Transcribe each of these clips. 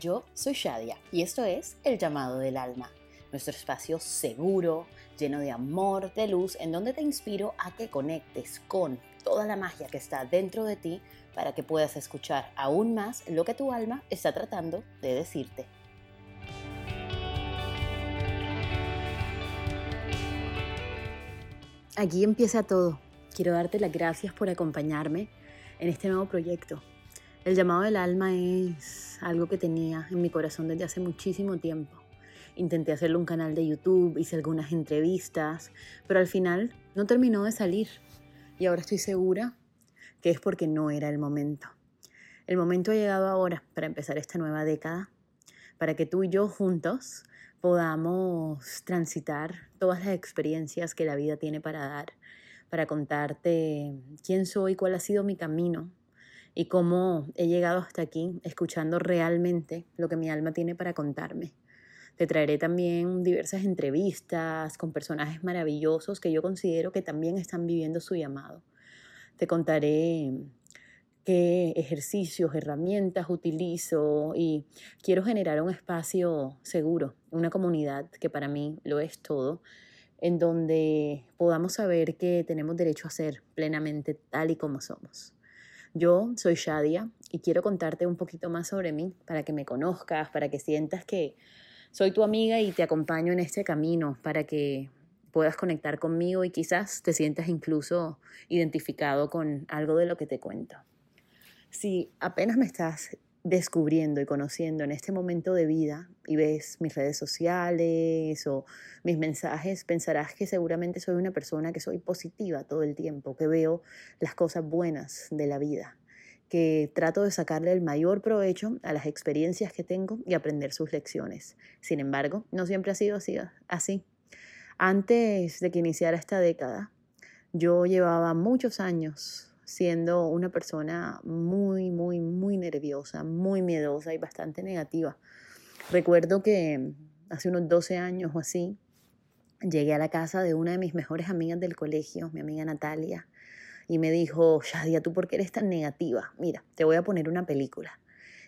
Yo soy Shadia y esto es El llamado del alma, nuestro espacio seguro, lleno de amor, de luz, en donde te inspiro a que conectes con toda la magia que está dentro de ti para que puedas escuchar aún más lo que tu alma está tratando de decirte. Aquí empieza todo. Quiero darte las gracias por acompañarme en este nuevo proyecto. El llamado del alma es algo que tenía en mi corazón desde hace muchísimo tiempo. Intenté hacerle un canal de YouTube, hice algunas entrevistas, pero al final no terminó de salir. Y ahora estoy segura que es porque no era el momento. El momento ha llegado ahora para empezar esta nueva década, para que tú y yo juntos podamos transitar todas las experiencias que la vida tiene para dar, para contarte quién soy, cuál ha sido mi camino y cómo he llegado hasta aquí escuchando realmente lo que mi alma tiene para contarme. Te traeré también diversas entrevistas con personajes maravillosos que yo considero que también están viviendo su llamado. Te contaré qué ejercicios, herramientas utilizo y quiero generar un espacio seguro, una comunidad que para mí lo es todo, en donde podamos saber que tenemos derecho a ser plenamente tal y como somos. Yo soy Shadia y quiero contarte un poquito más sobre mí para que me conozcas, para que sientas que soy tu amiga y te acompaño en este camino, para que puedas conectar conmigo y quizás te sientas incluso identificado con algo de lo que te cuento. Si apenas me estás descubriendo y conociendo en este momento de vida y ves mis redes sociales o mis mensajes, pensarás que seguramente soy una persona que soy positiva todo el tiempo, que veo las cosas buenas de la vida, que trato de sacarle el mayor provecho a las experiencias que tengo y aprender sus lecciones. Sin embargo, no siempre ha sido así. así. Antes de que iniciara esta década, yo llevaba muchos años siendo una persona muy, muy, muy nerviosa, muy miedosa y bastante negativa. Recuerdo que hace unos 12 años o así, llegué a la casa de una de mis mejores amigas del colegio, mi amiga Natalia, y me dijo, Shadia, ¿tú por qué eres tan negativa? Mira, te voy a poner una película.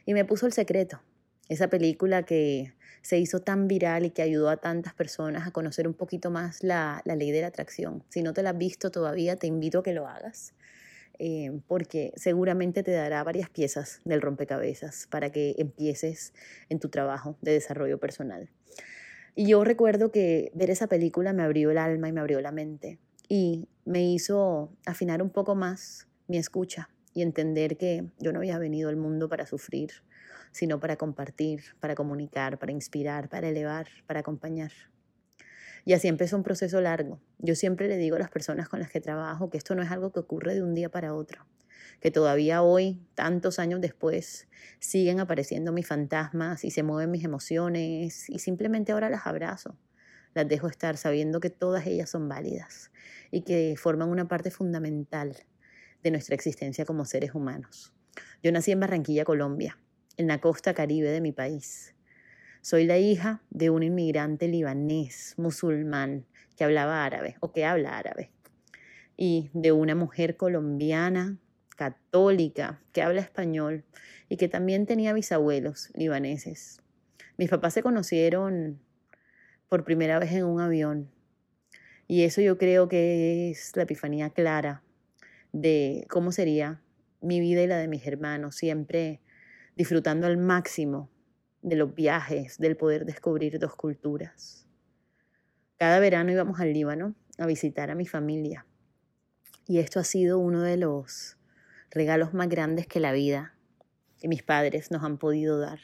Y me puso El Secreto, esa película que se hizo tan viral y que ayudó a tantas personas a conocer un poquito más la, la ley de la atracción. Si no te la has visto todavía, te invito a que lo hagas. Eh, porque seguramente te dará varias piezas del rompecabezas para que empieces en tu trabajo de desarrollo personal. Y yo recuerdo que ver esa película me abrió el alma y me abrió la mente y me hizo afinar un poco más mi escucha y entender que yo no había venido al mundo para sufrir, sino para compartir, para comunicar, para inspirar, para elevar, para acompañar. Y así empezó un proceso largo. Yo siempre le digo a las personas con las que trabajo que esto no es algo que ocurre de un día para otro, que todavía hoy, tantos años después, siguen apareciendo mis fantasmas y se mueven mis emociones y simplemente ahora las abrazo. Las dejo estar sabiendo que todas ellas son válidas y que forman una parte fundamental de nuestra existencia como seres humanos. Yo nací en Barranquilla, Colombia, en la costa caribe de mi país. Soy la hija de un inmigrante libanés, musulmán, que hablaba árabe o que habla árabe, y de una mujer colombiana, católica, que habla español y que también tenía bisabuelos libaneses. Mis papás se conocieron por primera vez en un avión y eso yo creo que es la epifanía clara de cómo sería mi vida y la de mis hermanos, siempre disfrutando al máximo de los viajes, del poder descubrir dos culturas. Cada verano íbamos al Líbano a visitar a mi familia y esto ha sido uno de los regalos más grandes que la vida y mis padres nos han podido dar.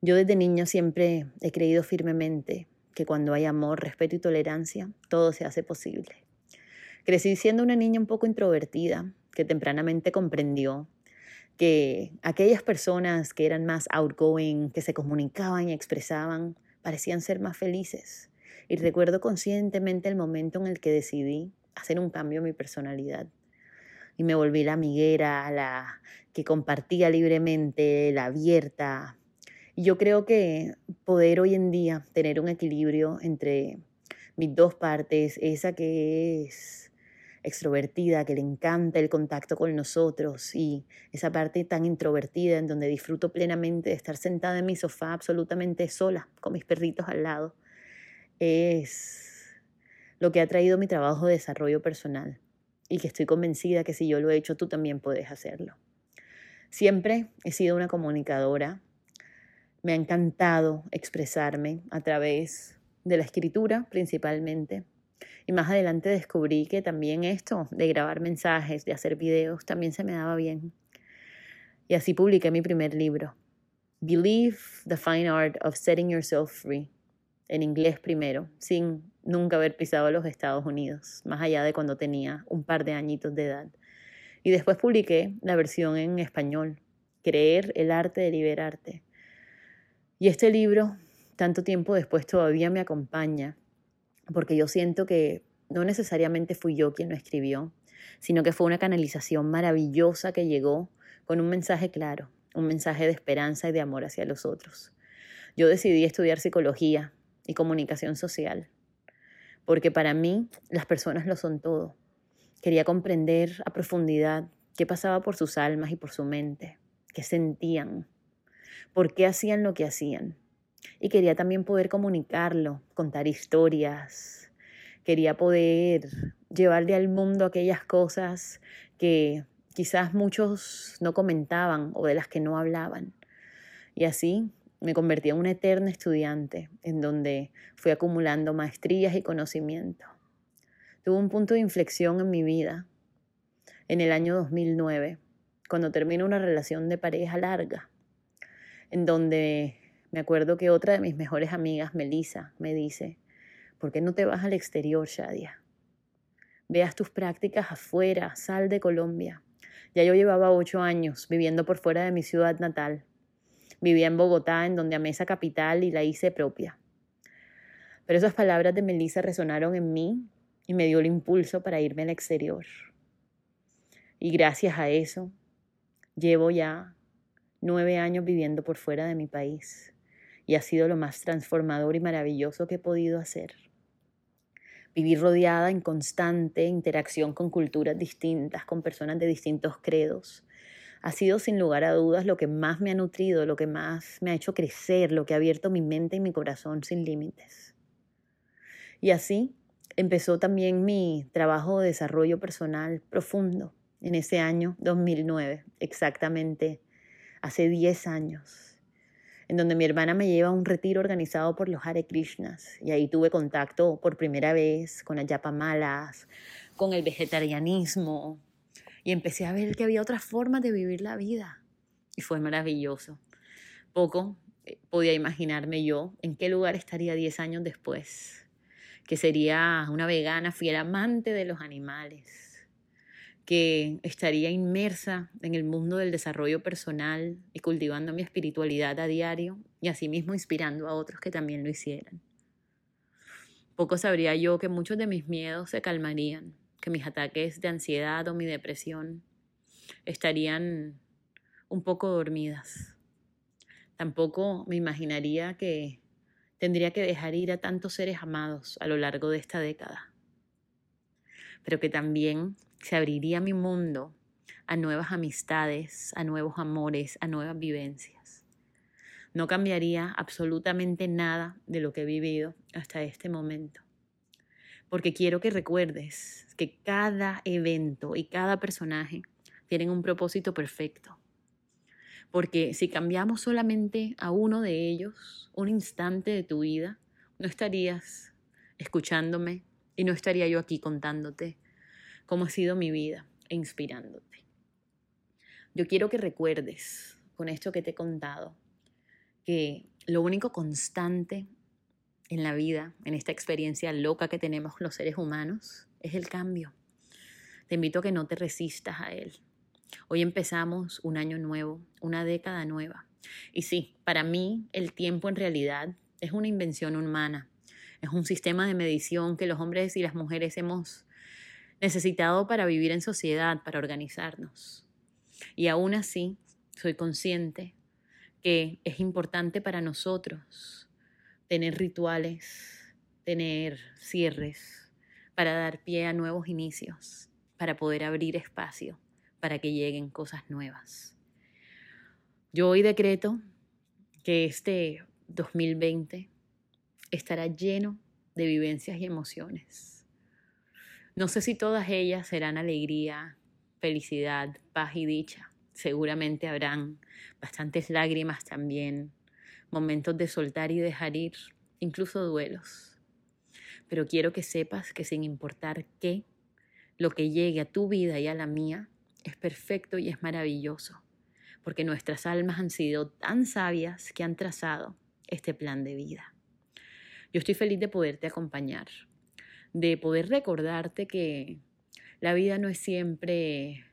Yo desde niño siempre he creído firmemente que cuando hay amor, respeto y tolerancia, todo se hace posible. Crecí siendo una niña un poco introvertida, que tempranamente comprendió que aquellas personas que eran más outgoing, que se comunicaban y expresaban, parecían ser más felices. Y recuerdo conscientemente el momento en el que decidí hacer un cambio en mi personalidad. Y me volví la amiguera, la que compartía libremente, la abierta. Y yo creo que poder hoy en día tener un equilibrio entre mis dos partes, esa que es extrovertida, que le encanta el contacto con nosotros y esa parte tan introvertida en donde disfruto plenamente de estar sentada en mi sofá absolutamente sola, con mis perritos al lado, es lo que ha traído mi trabajo de desarrollo personal y que estoy convencida que si yo lo he hecho, tú también puedes hacerlo. Siempre he sido una comunicadora, me ha encantado expresarme a través de la escritura principalmente. Y más adelante descubrí que también esto de grabar mensajes, de hacer videos, también se me daba bien. Y así publiqué mi primer libro, Believe the Fine Art of Setting Yourself Free, en inglés primero, sin nunca haber pisado los Estados Unidos, más allá de cuando tenía un par de añitos de edad. Y después publiqué la versión en español, Creer el arte de liberarte. Y este libro, tanto tiempo después, todavía me acompaña, porque yo siento que no necesariamente fui yo quien lo escribió, sino que fue una canalización maravillosa que llegó con un mensaje claro, un mensaje de esperanza y de amor hacia los otros. Yo decidí estudiar psicología y comunicación social, porque para mí las personas lo son todo. Quería comprender a profundidad qué pasaba por sus almas y por su mente, qué sentían, por qué hacían lo que hacían. Y quería también poder comunicarlo, contar historias. Quería poder llevarle al mundo aquellas cosas que quizás muchos no comentaban o de las que no hablaban. Y así me convertí en una eterna estudiante en donde fui acumulando maestrías y conocimiento. Tuve un punto de inflexión en mi vida en el año 2009, cuando terminé una relación de pareja larga, en donde me acuerdo que otra de mis mejores amigas, Melissa, me dice, ¿por qué no te vas al exterior, Shadia? Veas tus prácticas afuera, sal de Colombia. Ya yo llevaba ocho años viviendo por fuera de mi ciudad natal Vivía en Bogotá, en donde amé esa capital y la hice propia. Pero esas palabras de Melissa resonaron en mí y me dio el impulso para irme al exterior. Y gracias a eso, llevo ya nueve años viviendo por fuera de mi país y ha sido lo más transformador y maravilloso que he podido hacer. Vivir rodeada en constante interacción con culturas distintas, con personas de distintos credos, ha sido sin lugar a dudas lo que más me ha nutrido, lo que más me ha hecho crecer, lo que ha abierto mi mente y mi corazón sin límites. Y así empezó también mi trabajo de desarrollo personal profundo en ese año 2009, exactamente hace 10 años, en donde mi hermana me lleva a un retiro organizado por los Hare Krishnas y ahí tuve contacto por primera vez con las con el vegetarianismo, y empecé a ver que había otras formas de vivir la vida. Y fue maravilloso. Poco eh, podía imaginarme yo en qué lugar estaría 10 años después, que sería una vegana fiel amante de los animales, que estaría inmersa en el mundo del desarrollo personal y cultivando mi espiritualidad a diario y asimismo inspirando a otros que también lo hicieran. Poco sabría yo que muchos de mis miedos se calmarían que mis ataques de ansiedad o mi depresión estarían un poco dormidas. Tampoco me imaginaría que tendría que dejar ir a tantos seres amados a lo largo de esta década, pero que también se abriría mi mundo a nuevas amistades, a nuevos amores, a nuevas vivencias. No cambiaría absolutamente nada de lo que he vivido hasta este momento porque quiero que recuerdes que cada evento y cada personaje tienen un propósito perfecto. Porque si cambiamos solamente a uno de ellos, un instante de tu vida, no estarías escuchándome y no estaría yo aquí contándote cómo ha sido mi vida inspirándote. Yo quiero que recuerdes con esto que te he contado que lo único constante en la vida, en esta experiencia loca que tenemos los seres humanos, es el cambio. Te invito a que no te resistas a él. Hoy empezamos un año nuevo, una década nueva. Y sí, para mí el tiempo en realidad es una invención humana, es un sistema de medición que los hombres y las mujeres hemos necesitado para vivir en sociedad, para organizarnos. Y aún así, soy consciente que es importante para nosotros tener rituales, tener cierres para dar pie a nuevos inicios. para poder abrir espacio para que lleguen cosas nuevas. Yo hoy decreto que este 2020 estará lleno de vivencias y emociones. No sé si todas ellas serán alegría, felicidad, paz y dicha. Seguramente habrán bastantes lágrimas también, momentos de soltar y dejar ir, incluso duelos. Pero quiero que sepas que sin importar qué, lo que llegue a tu vida y a la mía es perfecto y es maravilloso, porque nuestras almas han sido tan sabias que han trazado este plan de vida. Yo estoy feliz de poderte acompañar, de poder recordarte que la vida no es siempre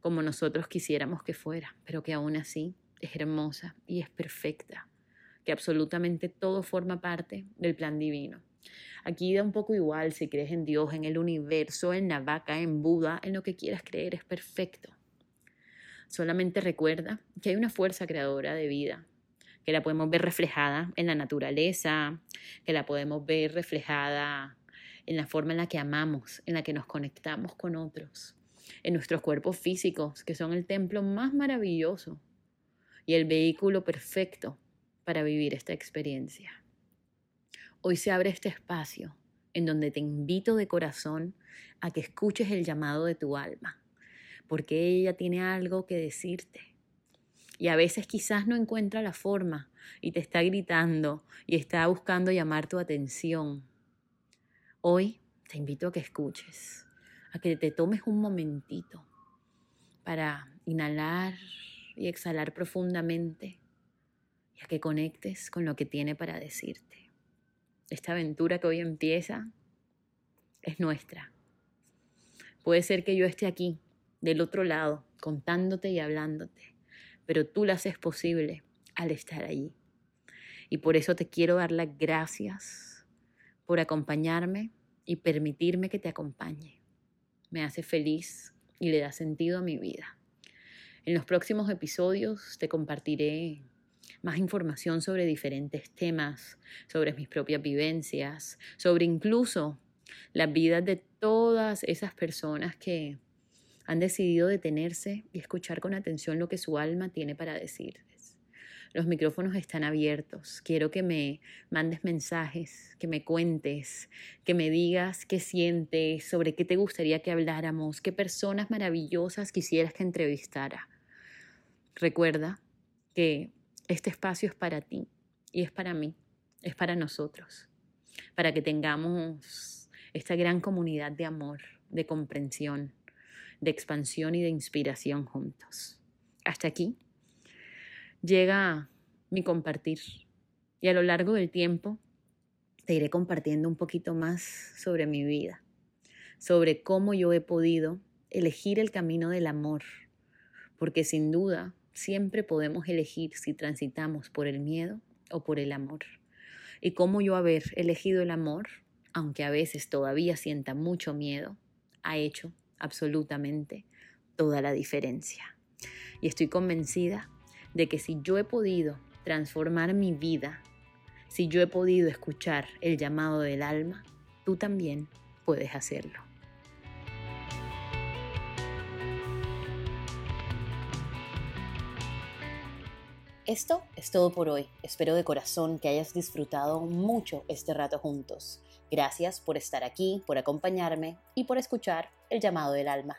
como nosotros quisiéramos que fuera, pero que aún así es hermosa y es perfecta, que absolutamente todo forma parte del plan divino. Aquí da un poco igual si crees en Dios, en el universo, en la vaca, en Buda, en lo que quieras creer, es perfecto. Solamente recuerda que hay una fuerza creadora de vida, que la podemos ver reflejada en la naturaleza, que la podemos ver reflejada en la forma en la que amamos, en la que nos conectamos con otros, en nuestros cuerpos físicos, que son el templo más maravilloso y el vehículo perfecto para vivir esta experiencia. Hoy se abre este espacio en donde te invito de corazón a que escuches el llamado de tu alma, porque ella tiene algo que decirte. Y a veces quizás no encuentra la forma y te está gritando y está buscando llamar tu atención. Hoy te invito a que escuches, a que te tomes un momentito para inhalar y exhalar profundamente y a que conectes con lo que tiene para decirte. Esta aventura que hoy empieza es nuestra. Puede ser que yo esté aquí, del otro lado, contándote y hablándote, pero tú la haces posible al estar allí. Y por eso te quiero dar las gracias por acompañarme y permitirme que te acompañe. Me hace feliz y le da sentido a mi vida. En los próximos episodios te compartiré más información sobre diferentes temas, sobre mis propias vivencias, sobre incluso las vidas de todas esas personas que han decidido detenerse y escuchar con atención lo que su alma tiene para decirles. Los micrófonos están abiertos. Quiero que me mandes mensajes, que me cuentes, que me digas qué sientes, sobre qué te gustaría que habláramos, qué personas maravillosas quisieras que entrevistara. Recuerda que este espacio es para ti y es para mí, es para nosotros, para que tengamos esta gran comunidad de amor, de comprensión, de expansión y de inspiración juntos. Hasta aquí llega mi compartir y a lo largo del tiempo te iré compartiendo un poquito más sobre mi vida, sobre cómo yo he podido elegir el camino del amor, porque sin duda Siempre podemos elegir si transitamos por el miedo o por el amor. Y cómo yo haber elegido el amor, aunque a veces todavía sienta mucho miedo, ha hecho absolutamente toda la diferencia. Y estoy convencida de que si yo he podido transformar mi vida, si yo he podido escuchar el llamado del alma, tú también puedes hacerlo. Esto es todo por hoy. Espero de corazón que hayas disfrutado mucho este rato juntos. Gracias por estar aquí, por acompañarme y por escuchar el llamado del alma.